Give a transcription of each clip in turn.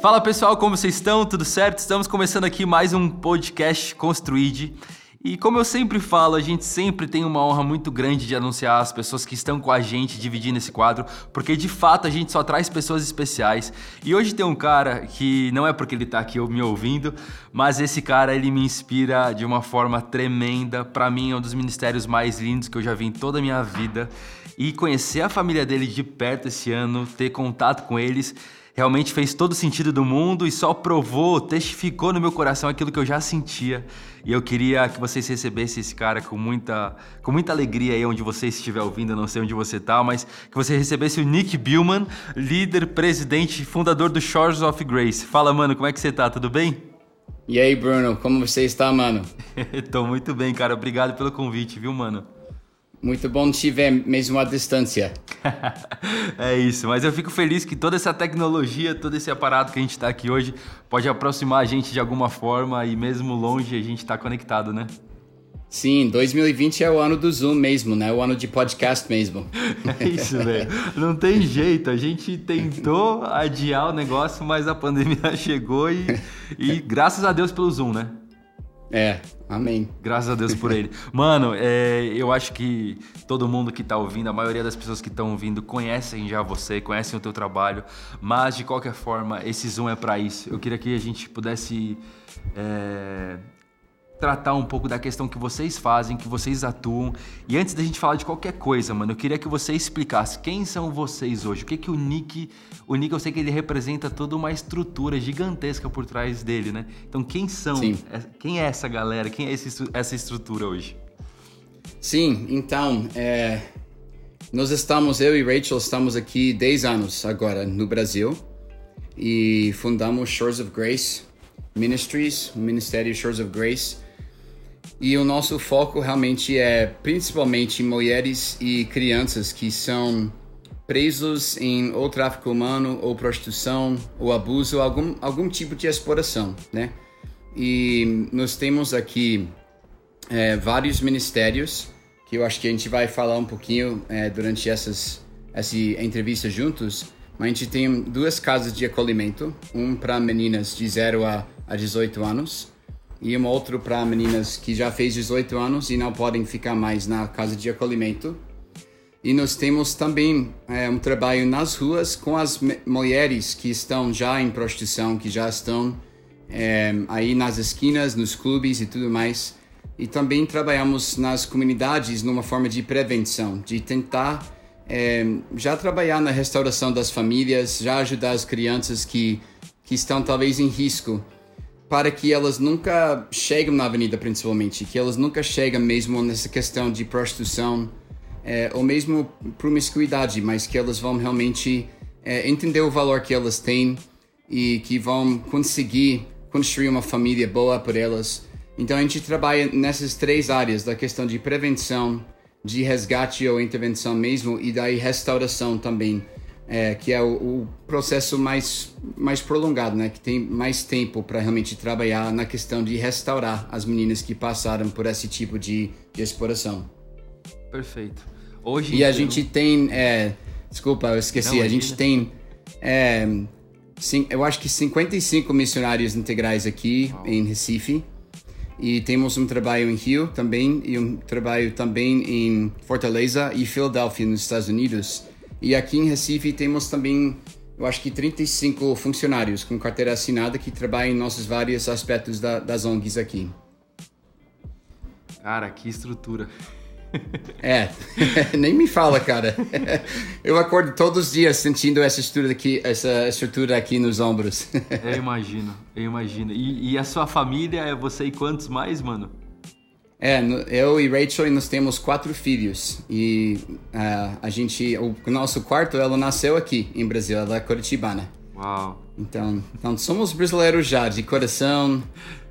Fala pessoal, como vocês estão? Tudo certo? Estamos começando aqui mais um podcast Construid. E como eu sempre falo, a gente sempre tem uma honra muito grande de anunciar as pessoas que estão com a gente dividindo esse quadro, porque de fato a gente só traz pessoas especiais. E hoje tem um cara que não é porque ele está aqui me ouvindo, mas esse cara ele me inspira de uma forma tremenda. Para mim é um dos ministérios mais lindos que eu já vi em toda a minha vida. E conhecer a família dele de perto esse ano, ter contato com eles, realmente fez todo o sentido do mundo e só provou, testificou no meu coração aquilo que eu já sentia. E eu queria que vocês recebessem esse cara com muita, com muita alegria aí onde você estiver ouvindo, eu não sei onde você tá, mas que você recebesse o Nick Billman, líder, presidente, fundador do Shores of Grace. Fala, mano, como é que você tá? Tudo bem? E aí, Bruno, como você está, mano? Tô muito bem, cara. Obrigado pelo convite, viu, mano? Muito bom te ver, mesmo à distância. é isso, mas eu fico feliz que toda essa tecnologia, todo esse aparato que a gente está aqui hoje pode aproximar a gente de alguma forma e mesmo longe a gente está conectado, né? Sim, 2020 é o ano do Zoom mesmo, né? O ano de podcast mesmo. É isso, velho. Não tem jeito. A gente tentou adiar o negócio, mas a pandemia chegou e, e graças a Deus pelo Zoom, né? É, amém. Graças a Deus por ele. Mano, é, eu acho que todo mundo que tá ouvindo, a maioria das pessoas que estão ouvindo conhecem já você, conhecem o teu trabalho, mas de qualquer forma, esse Zoom é para isso. Eu queria que a gente pudesse é, tratar um pouco da questão que vocês fazem, que vocês atuam. E antes da gente falar de qualquer coisa, mano, eu queria que você explicasse quem são vocês hoje. O que que o Nick, o Nick eu sei que ele representa toda uma estrutura gigantesca por trás dele, né? Então quem são? Sim. É, quem é essa galera? Quem é esse, essa estrutura hoje? Sim, então, é, nós estamos, eu e Rachel estamos aqui 10 anos agora no Brasil e fundamos Shores of Grace Ministries, o Ministério Shores of Grace e o nosso foco realmente é principalmente mulheres e crianças que são presos em ou tráfico humano, ou prostituição, ou abuso, algum, algum tipo de exploração, né? E nós temos aqui é, vários ministérios que eu acho que a gente vai falar um pouquinho é, durante essas essa entrevista juntos. Mas a gente tem duas casas de acolhimento, um para meninas de 0 a, a 18 anos e um outro para meninas que já fez 18 anos e não podem ficar mais na casa de acolhimento. E nós temos também é, um trabalho nas ruas com as mulheres que estão já em prostituição, que já estão é, aí nas esquinas, nos clubes e tudo mais. E também trabalhamos nas comunidades numa forma de prevenção, de tentar é, já trabalhar na restauração das famílias, já ajudar as crianças que, que estão talvez em risco para que elas nunca cheguem na avenida, principalmente, que elas nunca chegam mesmo nessa questão de prostituição é, ou mesmo promiscuidade, mas que elas vão realmente é, entender o valor que elas têm e que vão conseguir construir uma família boa por elas. Então a gente trabalha nessas três áreas da questão de prevenção, de resgate ou intervenção mesmo e daí restauração também é, que é o, o, processo mais, mais prolongado, né? Que tem mais tempo para realmente trabalhar na questão de restaurar as meninas que passaram por esse tipo de, de exploração. Perfeito. Hoje e a gente tem, é, desculpa, eu esqueci. Não, a gente tem, é, sim, eu acho que 55 missionários integrais aqui oh. em Recife. E temos um trabalho em Rio também e um trabalho também em Fortaleza e Filadélfia nos Estados Unidos. E aqui em Recife temos também, eu acho que 35 funcionários com carteira assinada que trabalham em nossos vários aspectos da, das ONGs aqui. Cara, que estrutura. É, nem me fala, cara. Eu acordo todos os dias sentindo essa estrutura aqui, essa estrutura aqui nos ombros. Eu imagino, eu imagino. E, e a sua família é você e quantos mais, mano? É, eu e Rachel nós temos quatro filhos e uh, a gente, o nosso quarto, ela nasceu aqui em Brasil, ela é curitibana. Uau. Então, então somos brasileiros já de coração.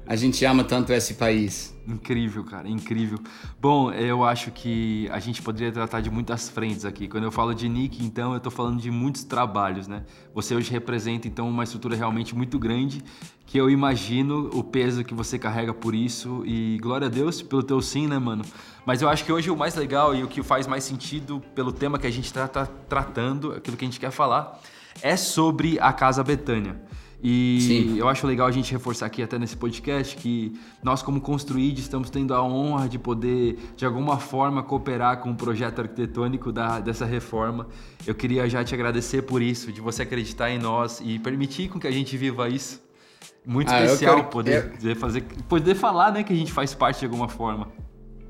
A gente ama tanto esse país. Incrível, cara, incrível. Bom, eu acho que a gente poderia tratar de muitas frentes aqui. Quando eu falo de Nick, então, eu estou falando de muitos trabalhos, né? Você hoje representa, então, uma estrutura realmente muito grande, que eu imagino o peso que você carrega por isso. E glória a Deus pelo teu sim, né, mano? Mas eu acho que hoje o mais legal e o que faz mais sentido pelo tema que a gente está tá tratando, aquilo que a gente quer falar, é sobre a Casa Betânia. E Sim. eu acho legal a gente reforçar aqui até nesse podcast que nós como Construíde estamos tendo a honra de poder de alguma forma cooperar com o projeto arquitetônico da, dessa reforma. Eu queria já te agradecer por isso, de você acreditar em nós e permitir com que a gente viva isso. Muito ah, especial quero... poder eu... fazer, poder falar, né, que a gente faz parte de alguma forma.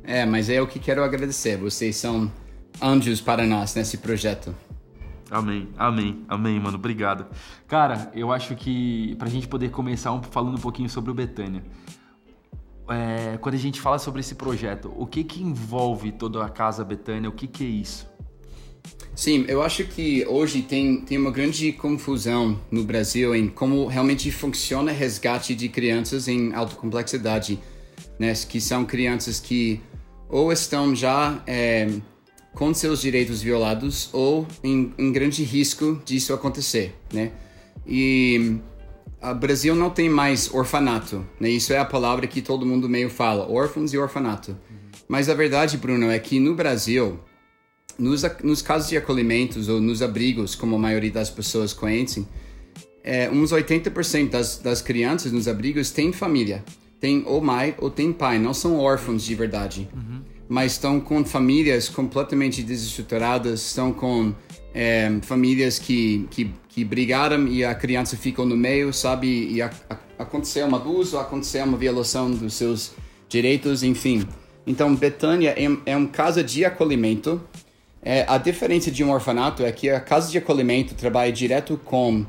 É, mas é o que quero agradecer. Vocês são anjos para nós nesse projeto. Amém, amém, amém, mano. Obrigado. Cara, eu acho que pra gente poder começar um, falando um pouquinho sobre o Betânia. É, quando a gente fala sobre esse projeto, o que que envolve toda a Casa Betânia? O que que é isso? Sim, eu acho que hoje tem, tem uma grande confusão no Brasil em como realmente funciona resgate de crianças em alta complexidade, né? Que são crianças que ou estão já é, com seus direitos violados ou em, em grande risco disso acontecer, né? E o Brasil não tem mais orfanato, né? Isso é a palavra que todo mundo meio fala, órfãos e orfanato. Mas a verdade, Bruno, é que no Brasil, nos, nos casos de acolhimentos ou nos abrigos, como a maioria das pessoas conhecem, é, uns 80% das, das crianças nos abrigos têm família. Tem ou mãe ou tem pai, não são órfãos de verdade. Uhum mas estão com famílias completamente desestruturadas, estão com é, famílias que, que, que brigaram e a criança ficou no meio, sabe? E a, a, aconteceu um abuso, aconteceu uma violação dos seus direitos, enfim. Então, Betânia é, é um casa de acolhimento. É, a diferença de um orfanato é que a casa de acolhimento trabalha direto com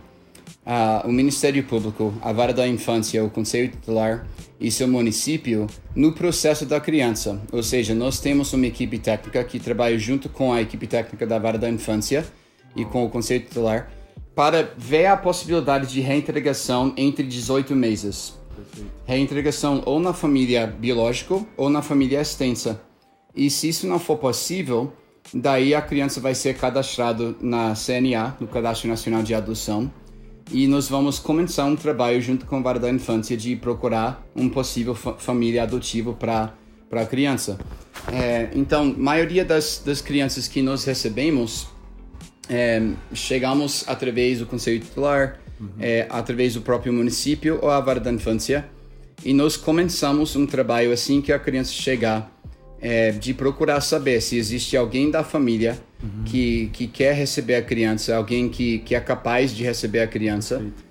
uh, o Ministério Público, a Vara da Infância, o Conselho Tutelar e seu município no processo da criança. Ou seja, nós temos uma equipe técnica que trabalha junto com a equipe técnica da Vara da Infância e com o Conselho Tutelar para ver a possibilidade de reintegração entre 18 meses. Reintegração ou na família biológica ou na família extensa. E se isso não for possível, daí a criança vai ser cadastrado na CNA, no Cadastro Nacional de Adoção, e nós vamos começar um trabalho junto com o Vara da Infância de procurar um possível fa família adotiva para para a criança. É, então, maioria das, das crianças que nós recebemos é, chegamos através do Conselho Titular, uhum. é, através do próprio município ou a Vara da Infância, e nós começamos um trabalho assim que a criança chegar é, de procurar saber se existe alguém da família uhum. que, que quer receber a criança, alguém que, que é capaz de receber a criança. Perfeito.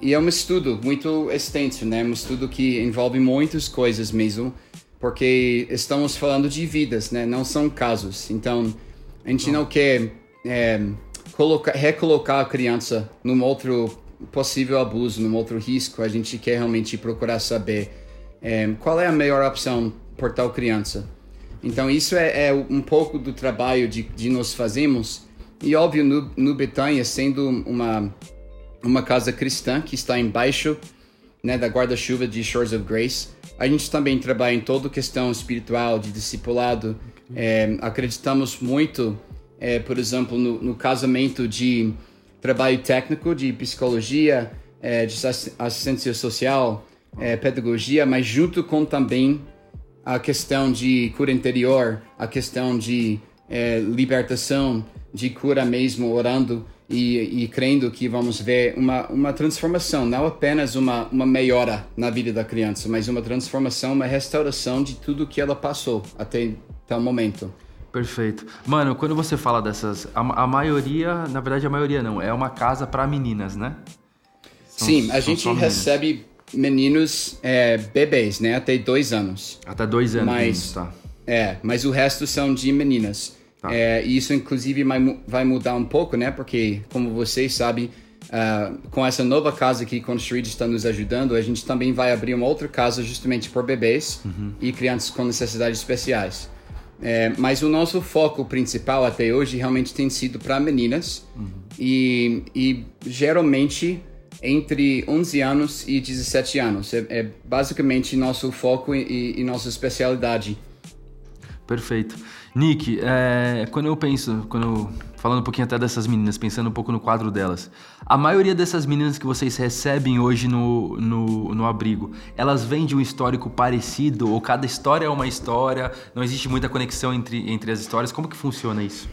E é um estudo muito extenso, né? Um estudo que envolve muitas coisas mesmo, porque estamos falando de vidas, né? Não são casos. Então, a gente não, não quer é, colocar, recolocar a criança num outro possível abuso, num outro risco. A gente quer realmente procurar saber é, qual é a melhor opção por tal criança. Então isso é, é um pouco do trabalho de, de nós fazemos. E óbvio, no, no Betânia, sendo uma, uma casa cristã que está embaixo né, da guarda-chuva de Shores of Grace, a gente também trabalha em toda questão espiritual, de discipulado. É, acreditamos muito, é, por exemplo, no, no, casamento de trabalho técnico, de psicologia, é, de assistência social, é, pedagogia, mas junto com também a questão de cura interior, a questão de é, libertação, de cura mesmo, orando e, e crendo que vamos ver uma, uma transformação, não apenas uma, uma melhora na vida da criança, mas uma transformação, uma restauração de tudo que ela passou até tal momento. Perfeito. Mano, quando você fala dessas. A, a maioria, na verdade, a maioria não, é uma casa para meninas, né? São, Sim, a gente recebe meninos é, bebês, né? Até dois anos. Até dois anos, mas, tá. É, mas o resto são de meninas. Tá. É, e isso, inclusive, vai, mudar um pouco, né? Porque, como vocês sabem, uh, com essa nova casa que Construído está nos ajudando, a gente também vai abrir uma outra casa justamente por bebês uhum. e crianças com necessidades especiais. É, mas o nosso foco principal até hoje realmente tem sido para meninas uhum. e, e geralmente entre 11 anos e 17 anos. É, é basicamente nosso foco e, e, nossa especialidade. Perfeito. Nick, é, quando eu penso, quando eu, falando um pouquinho até dessas meninas, pensando um pouco no quadro delas, a maioria dessas meninas que vocês recebem hoje no, no, no abrigo, elas vêm de um histórico parecido ou cada história é uma história? Não existe muita conexão entre, entre as histórias? Como que funciona isso?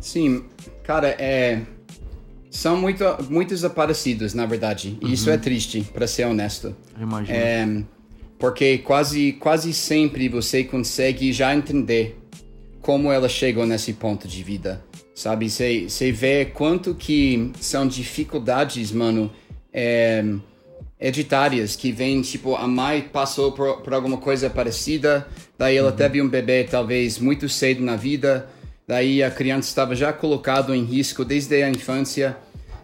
Sim, cara, é são muito, muito desaparecidos, na verdade. E isso é triste, para ser honesto. Imagina. É, porque quase, quase sempre você consegue já entender como ela chegou nesse ponto de vida, sabe? Você vê quanto que são dificuldades, mano, é, hereditárias, que vem, tipo, a mãe passou por, por alguma coisa parecida, daí ela teve um bebê talvez muito cedo na vida, daí a criança estava já colocado em risco desde a infância,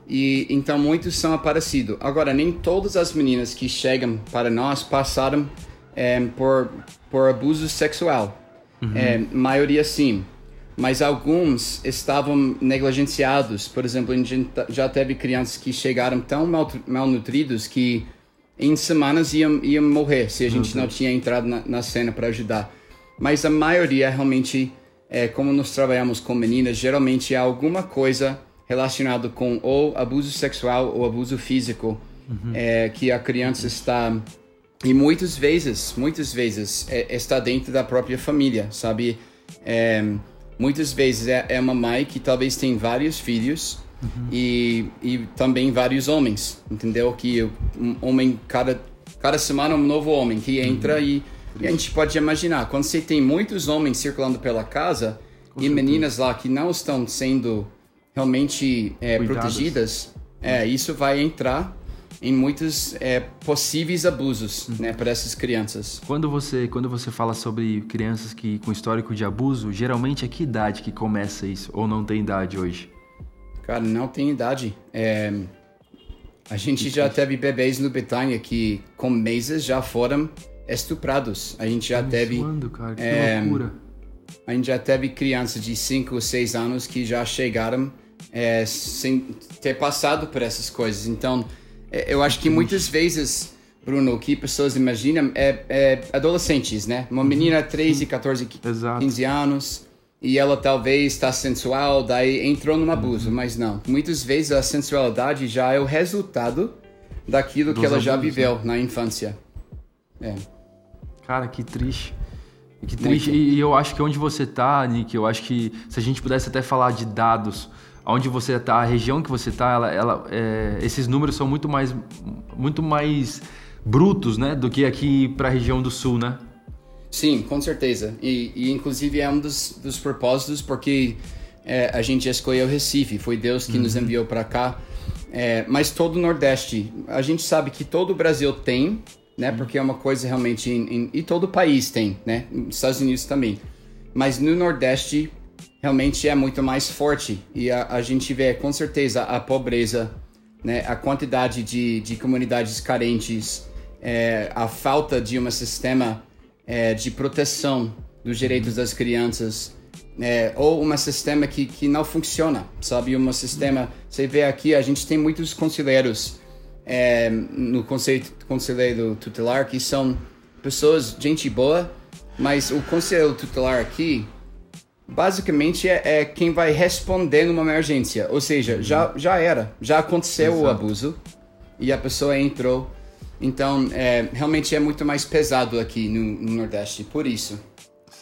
e então muitos são aparecidos. Agora, nem todas as meninas que chegam para nós passaram é, por, por abuso sexual. Uhum. É, maioria sim. Mas alguns estavam negligenciados. Por exemplo, a gente já teve crianças que chegaram tão mal, malnutridos que em semanas iam, iam morrer se a gente não tinha entrado na, na cena para ajudar. Mas a maioria realmente, é, como nós trabalhamos com meninas, geralmente é alguma coisa relacionado com ou abuso sexual ou abuso físico uhum. é, que a criança está e muitas vezes muitas vezes é, está dentro da própria família sabe é, muitas vezes é, é, uma mãe que talvez tem vários filhos uhum. e, e também vários homens entendeu que um homem cada cada semana um novo homem que entra uhum. e, e, a gente pode imaginar quando você tem muitos homens circulando pela casa com e certeza. meninas lá que não estão sendo realmente é, protegidas, é, isso vai entrar em muitos é, possíveis abusos uhum. né, para essas crianças. Quando você, quando você fala sobre crianças que com histórico de abuso, geralmente é que idade que começa isso? Ou não tem idade hoje? Cara, não tem idade. É, a gente já teve bebês no Betânia que com meses já foram estuprados. A gente já tá teve. Suando, cara, que é, loucura. A gente já teve crianças de 5 ou 6 anos que já chegaram é, sem ter passado por essas coisas. Então, é, eu acho que muitas vezes, Bruno, o que pessoas imaginam é, é adolescentes, né? Uma menina 13, 14, 15 anos e ela talvez está sensual, daí entrou num abuso, uhum. mas não. Muitas vezes a sensualidade já é o resultado daquilo Dos que ela já viveu né? na infância. É. Cara, que triste. Que triste. E eu acho que onde você tá, Nick, eu acho que se a gente pudesse até falar de dados onde você está, a região que você está, ela, ela é, esses números são muito mais, muito mais brutos, né, do que aqui para a região do sul, né? Sim, com certeza. E, e inclusive é um dos, dos propósitos porque é, a gente escolheu Recife, foi Deus que uhum. nos enviou para cá. É, mas todo o Nordeste, a gente sabe que todo o Brasil tem, né? Uhum. Porque é uma coisa realmente em, em, e todo o país tem, né? Estados Unidos também. Mas no Nordeste realmente é muito mais forte e a, a gente vê com certeza a pobreza, né, a quantidade de, de comunidades carentes, é, a falta de um sistema é, de proteção dos direitos das crianças, é, ou um sistema que, que não funciona, sabe? Um sistema. Você vê aqui, a gente tem muitos conselheiros é, no conselho, conselheiro tutelar que são pessoas, gente boa, mas o conselheiro tutelar aqui basicamente é, é, quem vai responder numa emergência. Ou seja, já, já era, já aconteceu Exato. o abuso e a pessoa entrou. Então, é, realmente é muito mais pesado aqui no, no, Nordeste, por isso.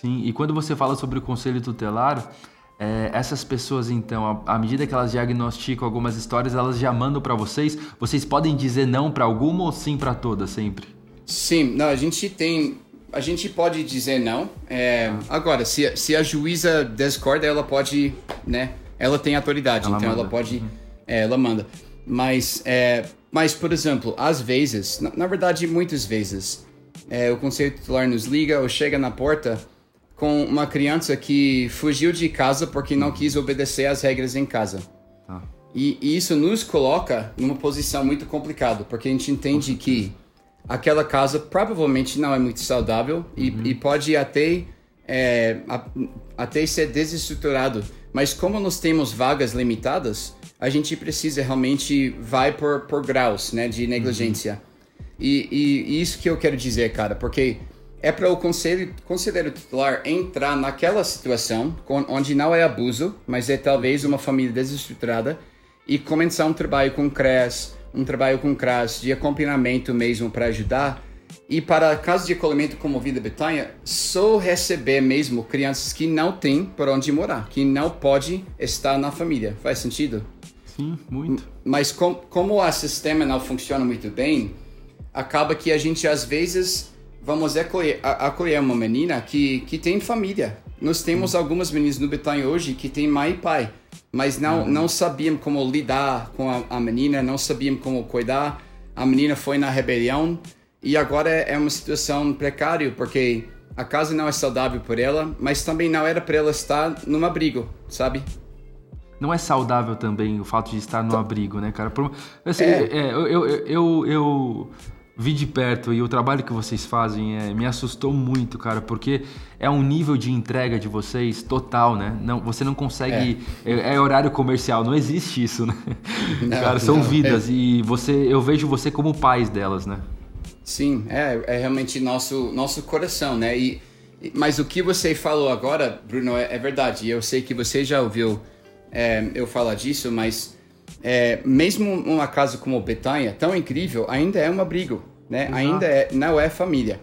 Sim, e quando você fala sobre o conselho tutelar, é, essas pessoas, então, à medida que elas diagnosticam algumas histórias, elas já mandam para vocês. Vocês podem dizer não para alguma ou sim para todas, sempre? Sim, não, a gente tem a gente pode dizer não. É, agora, se, se a juíza discorda, ela pode, né? Ela tem autoridade, ela então manda. ela pode, uhum. é, ela manda. Mas, é, mas por exemplo, às vezes, na, na verdade, muitas vezes, é, o conselho tutelar nos liga ou chega na porta com uma criança que fugiu de casa porque não quis obedecer às regras em casa. Ah. E, e, isso nos coloca numa posição muito complicada, porque a gente entende que aquela casa provavelmente não é muito saudável e, uhum. e pode até, é, a, até ser desestruturado. Mas como nós temos vagas limitadas, a gente precisa realmente vai por, por graus né, de negligência. Uhum. E, e, e, isso que eu quero dizer, cara, porque é para o conselho, conselheiro titular entrar naquela situação onde não é abuso, mas é talvez uma família desestruturada e começar um trabalho com CRES, um trabalho com CRAS de acompanhamento mesmo para ajudar. E para casos de acolhimento como Vida Betânia, só receber mesmo crianças que não têm por onde morar, que não pode estar na família. Faz sentido? Sim, muito. Mas com, como o sistema não funciona muito bem, acaba que a gente às vezes vamos acolher, acolher uma menina que, que tem família. Nós temos algumas meninas no Betânia hoje que têm mãe e pai, mas não, não sabiam como lidar com a, a menina, não sabiam como cuidar. A menina foi na rebelião e agora é uma situação precária porque a casa não é saudável por ela, mas também não era para ela estar num abrigo, sabe? não é saudável também o fato de estar no abrigo, né, cara? Por, assim, é. É, eu, eu, eu, eu, vi de perto e o trabalho que vocês fazem é, me assustou muito, cara, porque é um nível de entrega de vocês total, né? Não, você não consegue. É, é, é horário comercial, não existe isso, né? Não, cara, são não, vidas é. e você, eu vejo você como pais delas, né? Sim, é, é realmente nosso, nosso coração, né? E, mas o que você falou agora, Bruno, é, é verdade. Eu sei que você já ouviu é, eu falar disso, mas é, mesmo uma casa como Betânia, tão incrível, ainda é um abrigo, né? Exato. Ainda é, não é família.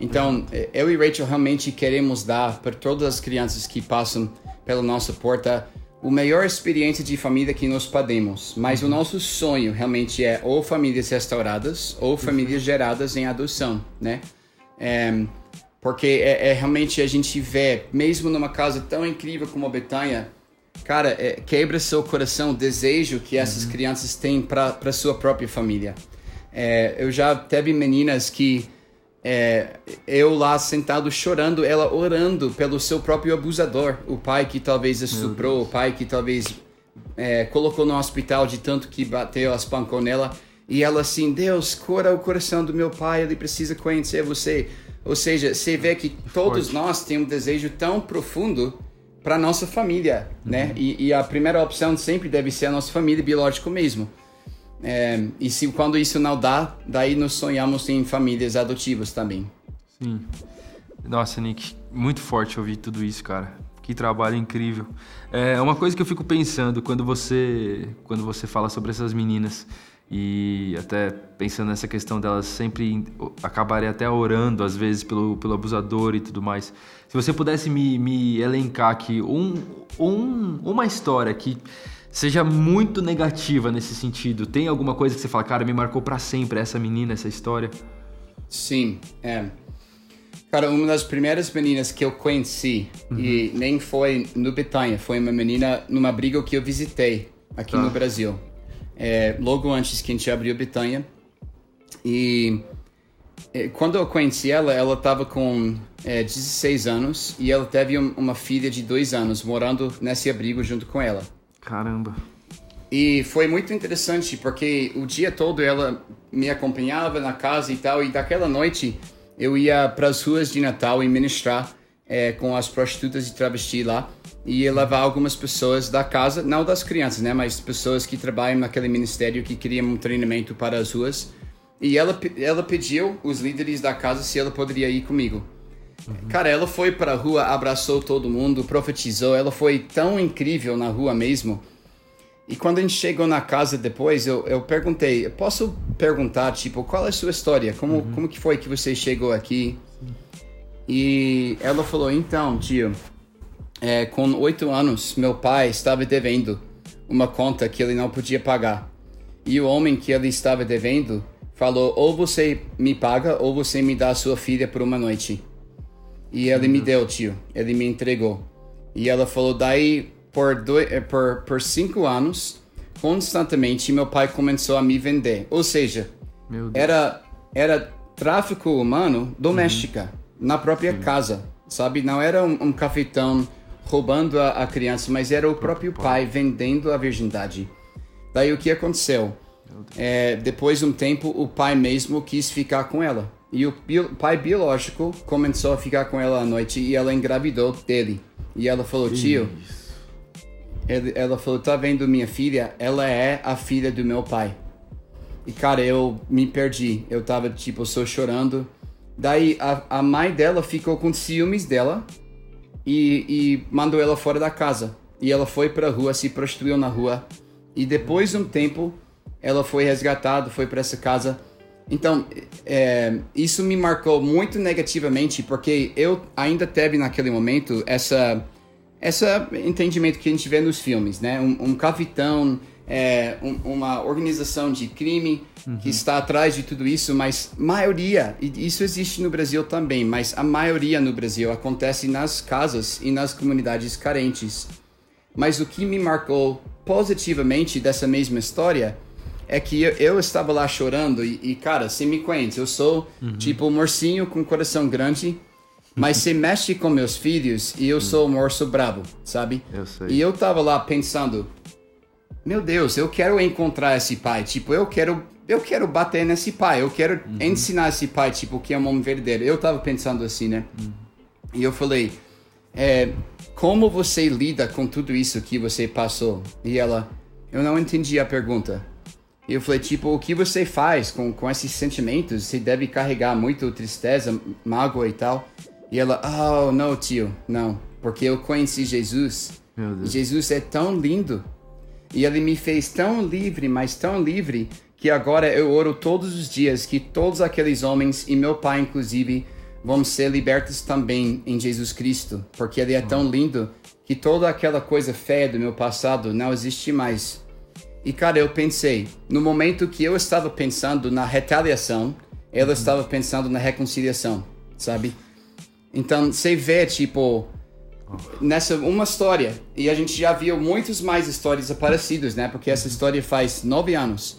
Então, é, eu e Rachel realmente queremos dar para todas as crianças que passam pela nossa porta o melhor experiência de família que nós podemos. Mas uhum. o nosso sonho realmente é ou famílias restauradas ou famílias geradas em adoção, né? É, porque é, é, realmente a gente vê, mesmo numa casa tão incrível como a Betânia, cara, é, quebra seu coração o desejo que essas uhum. crianças têm para sua própria família. É, eu já teve meninas que é, eu lá sentado chorando, ela orando pelo seu próprio abusador, o pai que talvez estuprou, o pai que talvez é, colocou no hospital de tanto que bateu, espancou nela, e ela assim, Deus, cura o coração do meu pai, ele precisa conhecer você. Ou seja, você vê que todos Forte. nós temos um desejo tão profundo para nossa família, né? uhum. né? E, e, a primeira opção sempre deve ser a nossa família biológica mesmo. É, e se quando isso não dá, daí nós sonhamos em famílias adotivas também. Sim. Nossa, Nick, muito forte ouvir tudo isso, cara. Que trabalho incrível. É uma coisa que eu fico pensando quando você quando você fala sobre essas meninas e até pensando nessa questão delas sempre acabarem até orando às vezes pelo, pelo abusador e tudo mais. Se você pudesse me, me elencar aqui um, um, uma história que seja muito negativa nesse sentido, tem alguma coisa que você fala, cara, me marcou para sempre essa menina, essa história? Sim, é. Cara, uma das primeiras meninas que eu conheci, uhum. e nem foi no Betânia, foi uma menina numa briga que eu visitei aqui tá. no Brasil é, logo antes que a gente abriu Betânia. E é, quando eu conheci ela, ela estava com é, 16 anos e ela teve um, uma filha de dois anos morando nesse abrigo junto com ela. Caramba! E foi muito interessante porque o dia todo ela me acompanhava na casa e tal, e daquela noite eu ia para as ruas de Natal e ministrar é, com as prostitutas de travesti lá e levar algumas pessoas da casa, não das crianças, né, mas pessoas que trabalham naquele ministério que queriam um treinamento para as ruas. E ela, ela pediu os líderes da casa se ela poderia ir comigo. Uhum. Cara, ela foi para a rua, abraçou todo mundo, profetizou, ela foi tão incrível na rua mesmo. E quando a gente chegou na casa depois, eu, eu perguntei, posso perguntar, tipo, qual é a sua história? Como, uhum. como que foi que você chegou aqui? E ela falou, então, tio, é, com oito anos, meu pai estava devendo uma conta que ele não podia pagar. E o homem que ele estava devendo falou: ou você me paga ou você me dá a sua filha por uma noite. E ele me deu, tio. Ele me entregou. E ela falou: daí por, dois, é, por, por cinco anos, constantemente, meu pai começou a me vender. Ou seja, era, era tráfico humano doméstica, uhum. na própria uhum. casa, sabe? Não era um, um cafetão roubando a, a criança, mas era o próprio pai vendendo a virgindade. Daí o que aconteceu? É, depois de um tempo, o pai mesmo quis ficar com ela. E o pai biológico começou a ficar com ela à noite e ela engravidou dele. E ela falou, tio, ele, ela falou, tá vendo minha filha? Ela é a filha do meu pai. E cara, eu me perdi. Eu tava tipo, só chorando. Daí a, a mãe dela ficou com ciúmes dela e, e mandou ela fora da casa. E ela foi para a rua, se prostituiu na rua. E depois de um tempo, ela foi resgatada, foi para essa casa. Então, é, isso me marcou muito negativamente, porque eu ainda teve naquele momento essa essa entendimento que a gente vê nos filmes, né? Um, um capitão é, um, uma organização de crime que está atrás de tudo isso, mas maioria, e isso existe no Brasil também, mas a maioria no Brasil acontece nas casas e nas comunidades carentes. Mas o que me marcou positivamente dessa mesma história é que eu, eu estava lá chorando e, e, cara, você me conhece, eu sou tipo um morcinho com coração grande, mas você mexe com meus filhos e eu sou um urso brabo, sabe? Eu sei. E eu tava lá pensando, meu Deus, eu quero encontrar esse pai, tipo, eu quero eu quero bater nesse pai, eu quero ensinar esse pai, tipo, que é um homem verdadeiro. Eu tava pensando assim, né? E eu falei, é, como você lida com tudo isso que você passou? E ela, eu não entendi a pergunta. E eu falei, tipo, o que você faz com, com esses sentimentos? Você deve carregar muito tristeza, mágoa e tal. E ela, oh, não, tio, não. Porque eu conheci Jesus. Jesus é tão lindo. E ele me fez tão livre, mas tão livre, que agora eu oro todos os dias que todos aqueles homens, e meu pai inclusive, vão ser libertos também em Jesus Cristo. Porque ele é tão lindo que toda aquela coisa feia do meu passado não existe mais. E cara, eu pensei, no momento que eu estava pensando na retaliação, ela estava pensando na reconciliação, sabe? Então, você vê, tipo, nessa uma história, e a gente já viu muitas mais histórias parecidas, né? Porque essa história faz nove anos.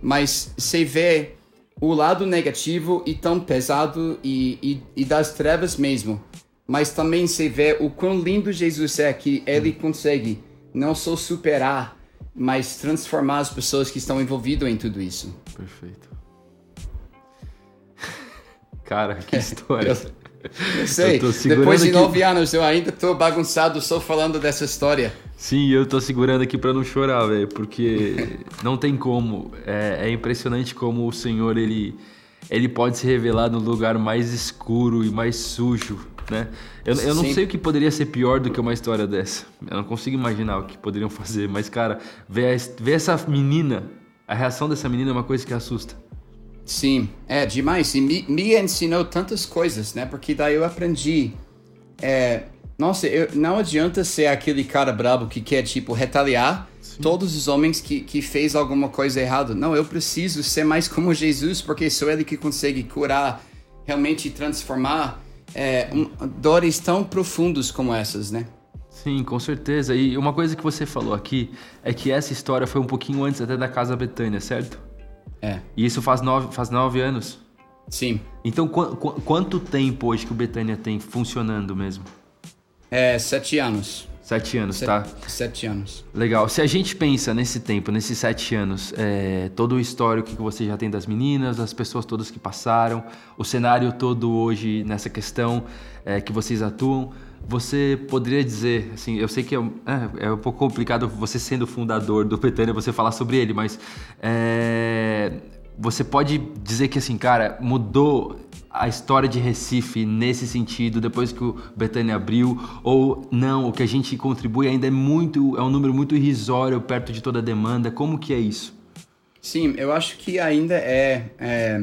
Mas você vê o lado negativo e tão pesado e, e, e das trevas mesmo. Mas também você vê o quão lindo Jesus é que ele consegue não só superar, mas transformar as pessoas que estão envolvidas em tudo isso. Perfeito. Cara, que história. Eu sei, Eu depois de nove anos eu ainda tô bagunçado só falando dessa história. Sim, eu tô segurando aqui pra não chorar, velho, porque não tem como. É, é impressionante como o Senhor ele ele pode se revelar no lugar mais escuro e mais sujo, né? Eu, eu não sei o que poderia ser pior do que uma história dessa. Eu não consigo imaginar o que poderiam fazer, mas cara, ver, a- ver essa menina, a reação dessa menina é uma coisa que assusta. Sim, é demais. E me, me ensinou tantas coisas, né? Porque daí eu aprendi. É, nossa, eu, não adianta ser aquele cara brabo que quer, tipo, retaliar todos os homens que, que fez alguma coisa errada. Não, eu preciso ser mais como Jesus, porque só ele que consegue curar, realmente transformar é, um- dores tão profundos como essas, né? Sim, com certeza. E uma coisa que você falou aqui é que essa história foi um pouquinho antes até da Casa Betânia, certo? É, E isso faz nove, faz nove anos. sim. Então, qu- qu- quanto tempo hoje que o Betânia tem funcionando mesmo? É, sete anos. Sete anos, Sete, tá? sete anos. Legal. Se a gente pensa nesse tempo, nesses sete anos, é, todo o histórico que você já tem das meninas, das pessoas todas que passaram, o cenário todo hoje nessa questão é, que vocês atuam, você poderia dizer, assim, eu sei que é, um- é, é um pouco complicado você sendo fundador do Betânia, você falar sobre ele, mas é, você pode dizer que, assim, cara, mudou a história de Recife nesse sentido depois que o Betânia abriu ou não, o que a gente contribui ainda é muito, é um número muito irrisório perto de toda a demanda. Como que é isso? Sim, eu acho que ainda é, é-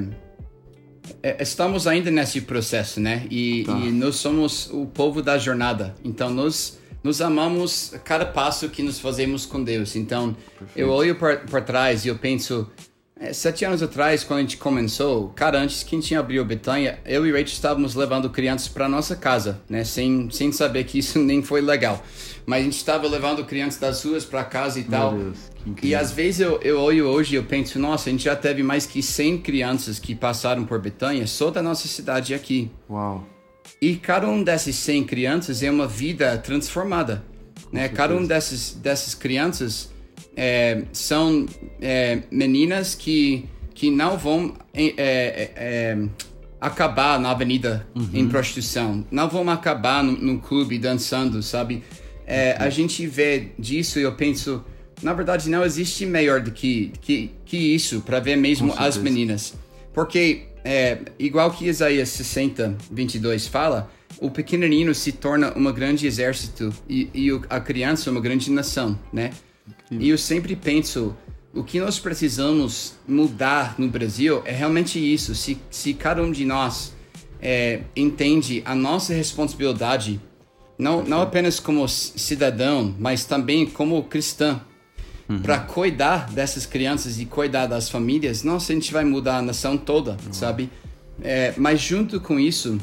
é- estamos ainda nesse processo, né? E, Tá. e nós somos o povo da jornada. Então nós nos amamos cada passo que nos fazemos com Deus. Então eu olho para trás e eu penso é, sete anos atrás, quando a gente começou, cara, antes que a gente abriu o Betânia, eu e Rachel estávamos levando crianças para nossa casa, né? Sem, sem saber que isso nem foi legal. Mas a gente estava levando crianças das ruas para casa e tal. Deus, que e às vezes eu, eu olho hoje e eu penso, nossa, a gente já teve mais que 100 crianças que passaram por Betânia só da nossa cidade aqui. Uau. E cada um dessas 100 crianças é uma vida transformada. Né? Cada um dessas, dessas crianças é, são é, meninas que, que não vão é, é, é, acabar na avenida em prostituição, não vão acabar no, no clube dançando, sabe? É, a gente vê disso e eu penso, na verdade, não existe melhor do que, que, que isso para ver mesmo as meninas. Porque, é, igual que Isaías 60, 22 fala, o pequenino se torna uma grande exército e, e a criança uma grande nação, né? E eu sempre penso, o que nós precisamos mudar no Brasil é realmente isso. Se, se cada um de nós é, entende a nossa responsabilidade, não, não apenas como cidadão, mas também como cristã, uhum. para cuidar dessas crianças e cuidar das famílias, nossa, a gente vai mudar a nação toda, uhum. sabe? É, mas junto com isso,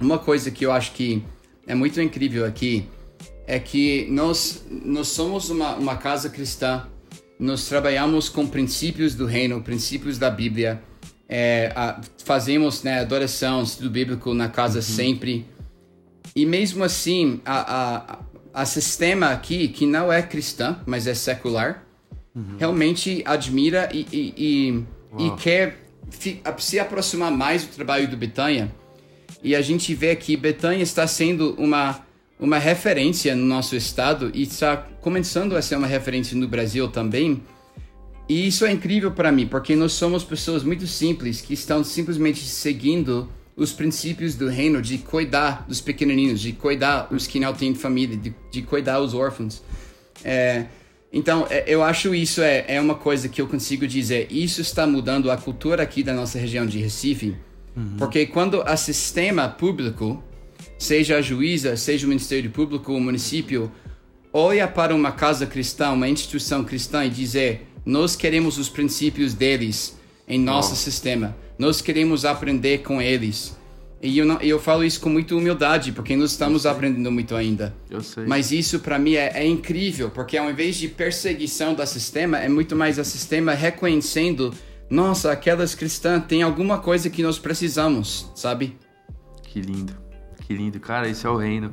uma coisa que eu acho que é muito incrível aqui é que nós, nós somos uma, uma casa cristã, nós trabalhamos com princípios do reino, princípios da Bíblia, é, a, fazemos né, adoração, estudo bíblico na casa uhum. sempre. E mesmo assim, a, a, a sistema aqui, que não é cristã, mas é secular, uhum. realmente admira e, e, e, e quer se aproximar mais do trabalho do Betânia. E a gente vê que Betânia está sendo uma, uma referência no nosso estado e está começando a ser uma referência no Brasil também. E isso é incrível para mim, porque nós somos pessoas muito simples que estão simplesmente seguindo os princípios do reino de cuidar dos pequenininhos, de cuidar os que não têm família, de, de cuidar os órfãos. É, então, é, eu acho isso é, é uma coisa que eu consigo dizer. Isso está mudando a cultura aqui da nossa região de Recife, uhum. porque quando o sistema público, seja a juíza, seja o Ministério Público, o município, olha para uma casa cristã, uma instituição cristã e dizer nós queremos os princípios deles em nosso oh. sistema. Nós queremos aprender com eles. E eu, não, eu falo isso com muita humildade, porque nós estamos aprendendo muito ainda. Eu sei. Mas isso para mim é, é, incrível, porque ao invés de perseguição do sistema, é muito mais o sistema reconhecendo: nossa, aquelas cristãs têm alguma coisa que nós precisamos, sabe? Que lindo, que lindo. Cara, isso é o reino.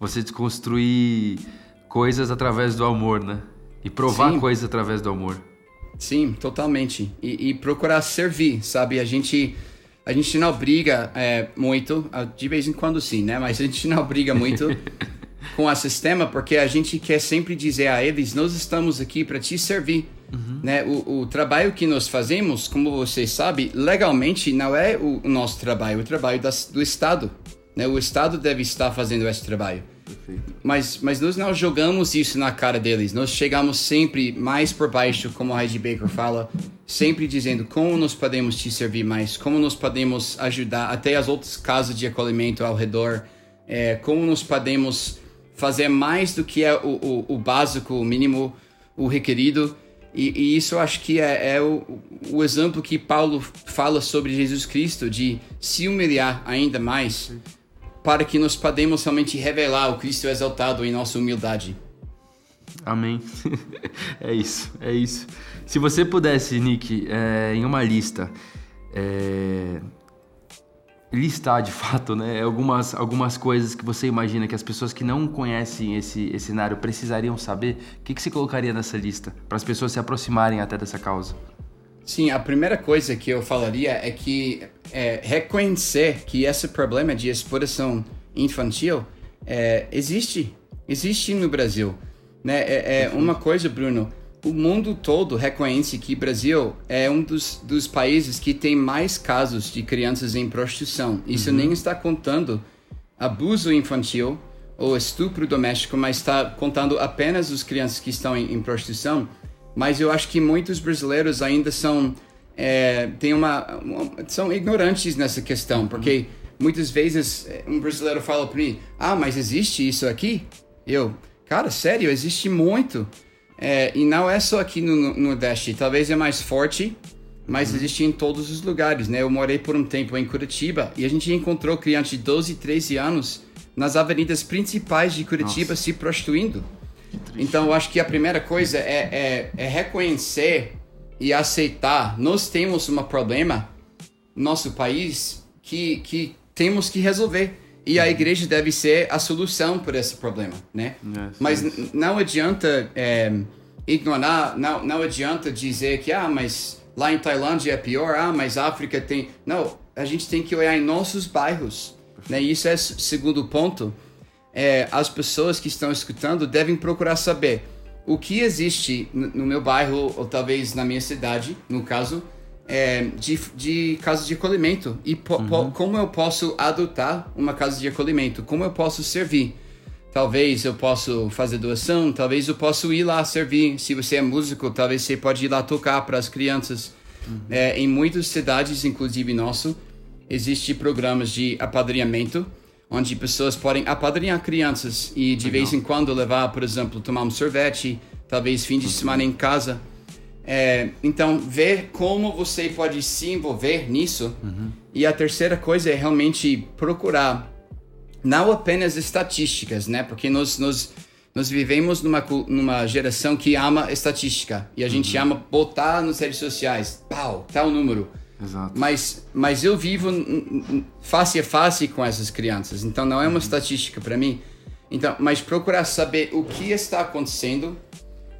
Você desconstruir coisas através do amor, né? E provar Sim. coisas através do amor. Sim, totalmente. E, e, procurar servir, sabe? A gente, a gente não briga é, muito, de vez em quando sim, né? Mas a gente não briga muito com o sistema porque a gente quer sempre dizer a eles: nós estamos aqui para te servir. Uhum. Né? O, o, trabalho que nós fazemos, como você sabe, legalmente não é o, o nosso trabalho, é o trabalho das, do Estado. Né? O Estado deve estar fazendo esse trabalho. Mas, mas nós não jogamos isso na cara deles. Nós chegamos sempre mais por baixo, como a Heidi Baker fala, sempre dizendo como nós podemos te servir mais, como nós podemos ajudar até as outras casas de acolhimento ao redor, é, como nós podemos fazer mais do que é o, o, o básico, o mínimo, o requerido. E, e isso eu acho que é, é o, o, exemplo que Paulo fala sobre Jesus Cristo, de se humilhar ainda mais para que nós podemos realmente revelar o Cristo exaltado em nossa humildade. Amém. é isso, é isso. Se você pudesse, Nick, é, em uma lista, é, listar de fato, né, algumas, algumas coisas que você imagina que as pessoas que não conhecem esse, esse cenário precisariam saber, o que, que você colocaria nessa lista para as pessoas se aproximarem até dessa causa? Sim, a primeira coisa que eu falaria é que é, reconhecer que esse problema de exploração infantil é, existe, existe no Brasil. Né? É, é, uma coisa, Bruno, o mundo todo reconhece que o Brasil é um dos, dos países que tem mais casos de crianças em prostituição. Isso uhum. nem está contando abuso infantil ou estupro doméstico, mas está contando apenas as crianças que estão em, em prostituição mas eu acho que muitos brasileiros ainda são é, tem uma, uma, são ignorantes nessa questão, porque muitas vezes é, um brasileiro fala para mim, ah, mas existe isso aqui? Eu, cara, sério, existe muito. É, e não é só aqui no, no Nordeste, talvez é mais forte, mas uhum. existe em todos os lugares, né? Eu morei por um tempo em Curitiba e a gente encontrou crianças de 12, 13 anos nas avenidas principais de Curitiba Nossa. se prostituindo. Então, eu acho que a primeira coisa é, é, é reconhecer e aceitar. Nós temos um problema no nosso país que, que temos que resolver. E a igreja deve ser a solução para esse problema, né? Yes, mas yes. não adianta é, ignorar, não, não adianta dizer que, ah, mas lá em Tailândia é pior, ah, mas África tem... Não, a gente tem que olhar em nossos bairros, né? E isso é o segundo ponto é, as pessoas que estão escutando devem procurar saber o que existe no meu bairro, ou talvez na minha cidade, no caso, é, de, de casas de acolhimento. E uhum. como eu posso adotar uma casa de acolhimento? Como eu posso servir? Talvez eu possa fazer doação, talvez eu possa ir lá servir. Se você é músico, talvez você pode ir lá tocar para as crianças. Uhum. É, em muitas cidades, inclusive nosso, existem programas de apadrinhamento onde pessoas podem apadrinhar crianças e de Legal. vez em quando levar, por exemplo, tomar um sorvete, talvez fim de semana em casa. É, então, ver como você pode se envolver nisso. Uhum. E a terceira coisa é realmente procurar não apenas estatísticas, né? Porque nós, nós, nós vivemos numa, numa geração que ama estatística. E a gente uhum. ama botar nas redes sociais, pau, tal número. Exato. Mas, mas eu vivo face a face com essas crianças, então não é uma uhum. estatística para mim. Então, mas procurar saber o que está acontecendo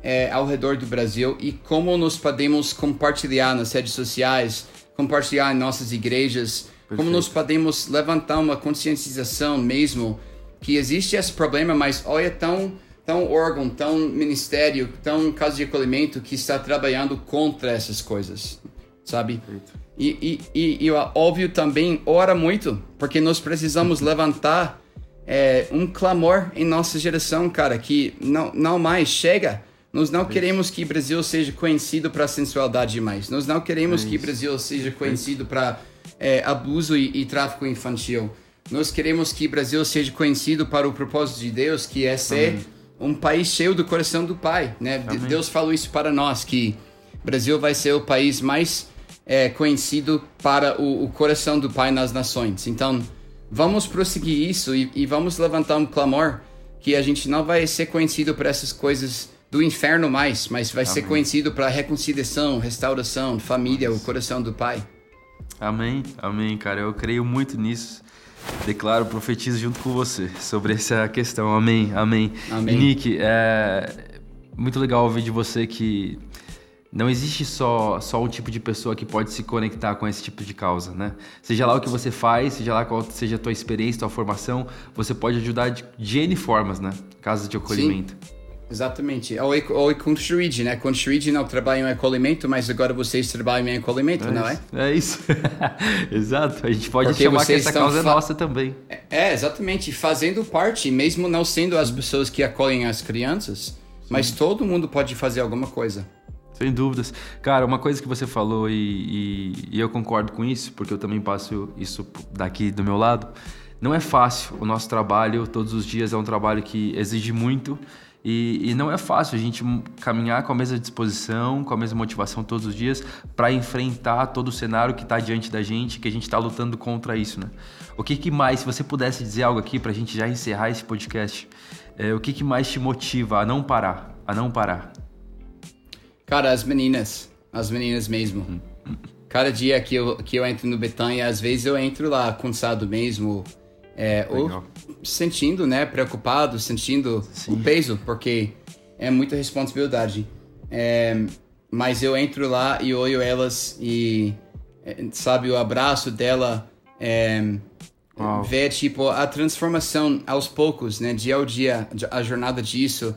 é, ao redor do Brasil e como nós podemos compartilhar nas redes sociais, compartilhar em nossas igrejas, Perfeito. como nós podemos levantar uma conscientização mesmo que existe esse problema, mas olha tão tão órgão, tão ministério, tão casa de acolhimento que está trabalhando contra essas coisas, sabe? E, e, e, e óbvio também ora muito, porque nós precisamos levantar é, um clamor em nossa geração, cara, que não, não mais chega. Nós não queremos que o Brasil seja conhecido para sensualidade mais. Nós não queremos é que o Brasil seja conhecido para é, abuso e, e, tráfico infantil. Nós queremos que o Brasil seja conhecido para o propósito de Deus, que é ser Amém. um país cheio do coração do Pai. Né? Deus falou isso para nós, que o Brasil vai ser o país mais é, conhecido para o, o, coração do Pai nas nações. Então, vamos prosseguir isso e, e, vamos levantar um clamor que a gente não vai ser conhecido por essas coisas do inferno mais, mas vai Amém. ser conhecido para reconciliação, restauração, família, Nossa. o coração do Pai. Amém, amém, cara. Eu creio muito nisso. Declaro, profetizo junto com você sobre essa questão. Amém, amém. amém. E Nick, é muito legal ouvir de você que não existe só, só um tipo de pessoa que pode se conectar com esse tipo de causa, né? Seja lá o que você faz, seja lá qual seja a tua experiência, tua formação, você pode ajudar de, de N formas, né? Casas de acolhimento. Sim. Exatamente. Ou, ou Shreed, né? Com Shreed não trabalham em acolhimento, mas agora vocês trabalham em acolhimento, é não é? É isso. Exato. A gente pode Porque chamar que essa causa é nossa também. É, é, exatamente. Fazendo parte, mesmo não sendo as pessoas que acolhem as crianças, Sim. mas todo mundo pode fazer alguma coisa. Sem dúvidas. Cara, uma coisa que você falou e, e, e, eu concordo com isso, porque eu também passo isso daqui do meu lado. Não é fácil. O nosso trabalho, todos os dias, é um trabalho que exige muito e, e não é fácil a gente caminhar com a mesma disposição, com a mesma motivação todos os dias para enfrentar todo o cenário que está diante da gente, que a gente está lutando contra isso, né? O que, que mais, se você pudesse dizer algo aqui para a gente já encerrar esse podcast, é, o que, que mais te motiva a não parar, a não parar? Cara, as meninas. As meninas mesmo. Cada dia que eu, que eu entro no Betânia, às vezes eu entro lá cansado mesmo. É, ou sentindo, né, preocupado, sentindo Sim. o peso, porque é muita responsabilidade. É, mas eu entro lá e olho elas e, é, sabe, o abraço dela, é, ver, tipo, a transformação aos poucos, né, dia ao dia, a jornada disso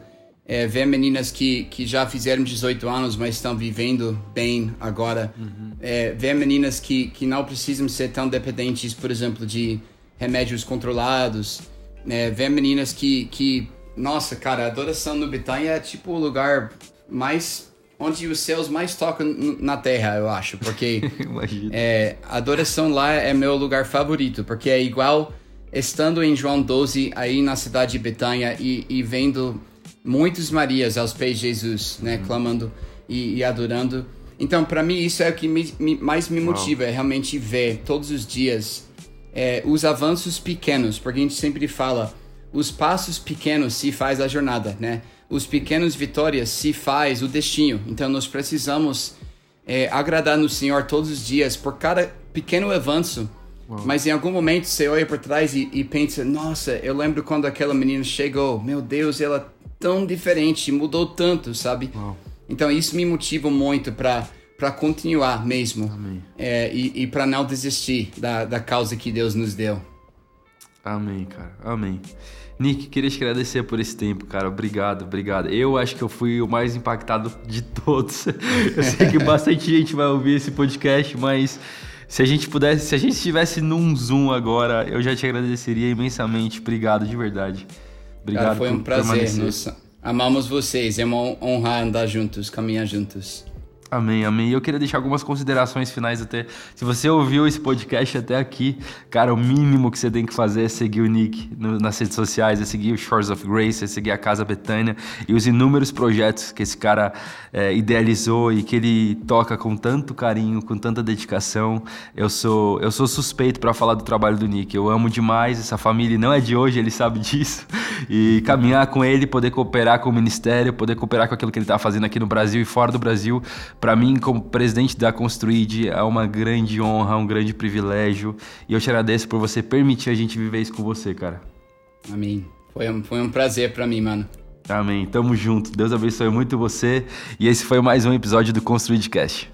é, ver meninas que, que já fizeram 18 anos, mas estão vivendo bem agora. Uhum. É, ver meninas que, que não precisam ser tão dependentes, por exemplo, de remédios controlados. É, ver meninas que, que, nossa, cara, a adoração no Betânia é tipo o lugar mais. onde os céus mais tocam na terra, eu acho. Porque é, a adoração lá é meu lugar favorito, porque é igual estando em João 12, aí na cidade de Betânia, e, e vendo muitos Marias aos pés de Jesus, né, uhum. clamando e, e, adorando. Então, para mim, isso é o que me, me, mais me motiva, é realmente ver todos os dias é, os avanços pequenos, porque a gente sempre fala, os passos pequenos se faz a jornada, né? Os pequenos vitórias se faz o destino. Então, nós precisamos é, agradar no Senhor todos os dias por cada pequeno avanço. Uau. Mas em algum momento você olha por trás e, e pensa: Nossa, eu lembro quando aquela menina chegou. Meu Deus, ela tão diferente, mudou tanto, sabe? Uau. Então isso me motiva muito para para continuar mesmo é, e, e para não desistir da, da causa que Deus nos deu. Amém, cara. Amém. Nick, queria te agradecer por esse tempo, cara. Obrigado, obrigado. Eu acho que eu fui o mais impactado de todos. Eu sei que bastante gente vai ouvir esse podcast, mas se a gente pudesse, se a gente estivesse num Zoom agora, eu já te agradeceria imensamente. Obrigado, de verdade. Obrigado Cara, foi um prazer. Amamos vocês. É uma honra andar juntos, caminhar juntos. Amém, amém. E eu queria deixar algumas considerações finais até. Se você ouviu esse podcast até aqui, cara, o mínimo que você tem que fazer é seguir o Nick no, nas redes sociais, é seguir o Shores of Grace, é seguir a Casa Betânia e os inúmeros projetos que esse cara é, idealizou e que ele toca com tanto carinho, com tanta dedicação. Eu sou, eu sou suspeito para falar do trabalho do Nick. Eu amo demais essa família, não é de hoje, ele sabe disso. E caminhar com ele, poder cooperar com o ministério, poder cooperar com aquilo que ele está fazendo aqui no Brasil e fora do Brasil para mim, como presidente da Construid, é uma grande honra, um grande privilégio. E eu te agradeço por você permitir a gente viver isso com você, cara. Amém. Foi um, foi um prazer para mim, mano. Amém. Tamo junto. Deus abençoe muito você. E esse foi mais um episódio do Construidcast.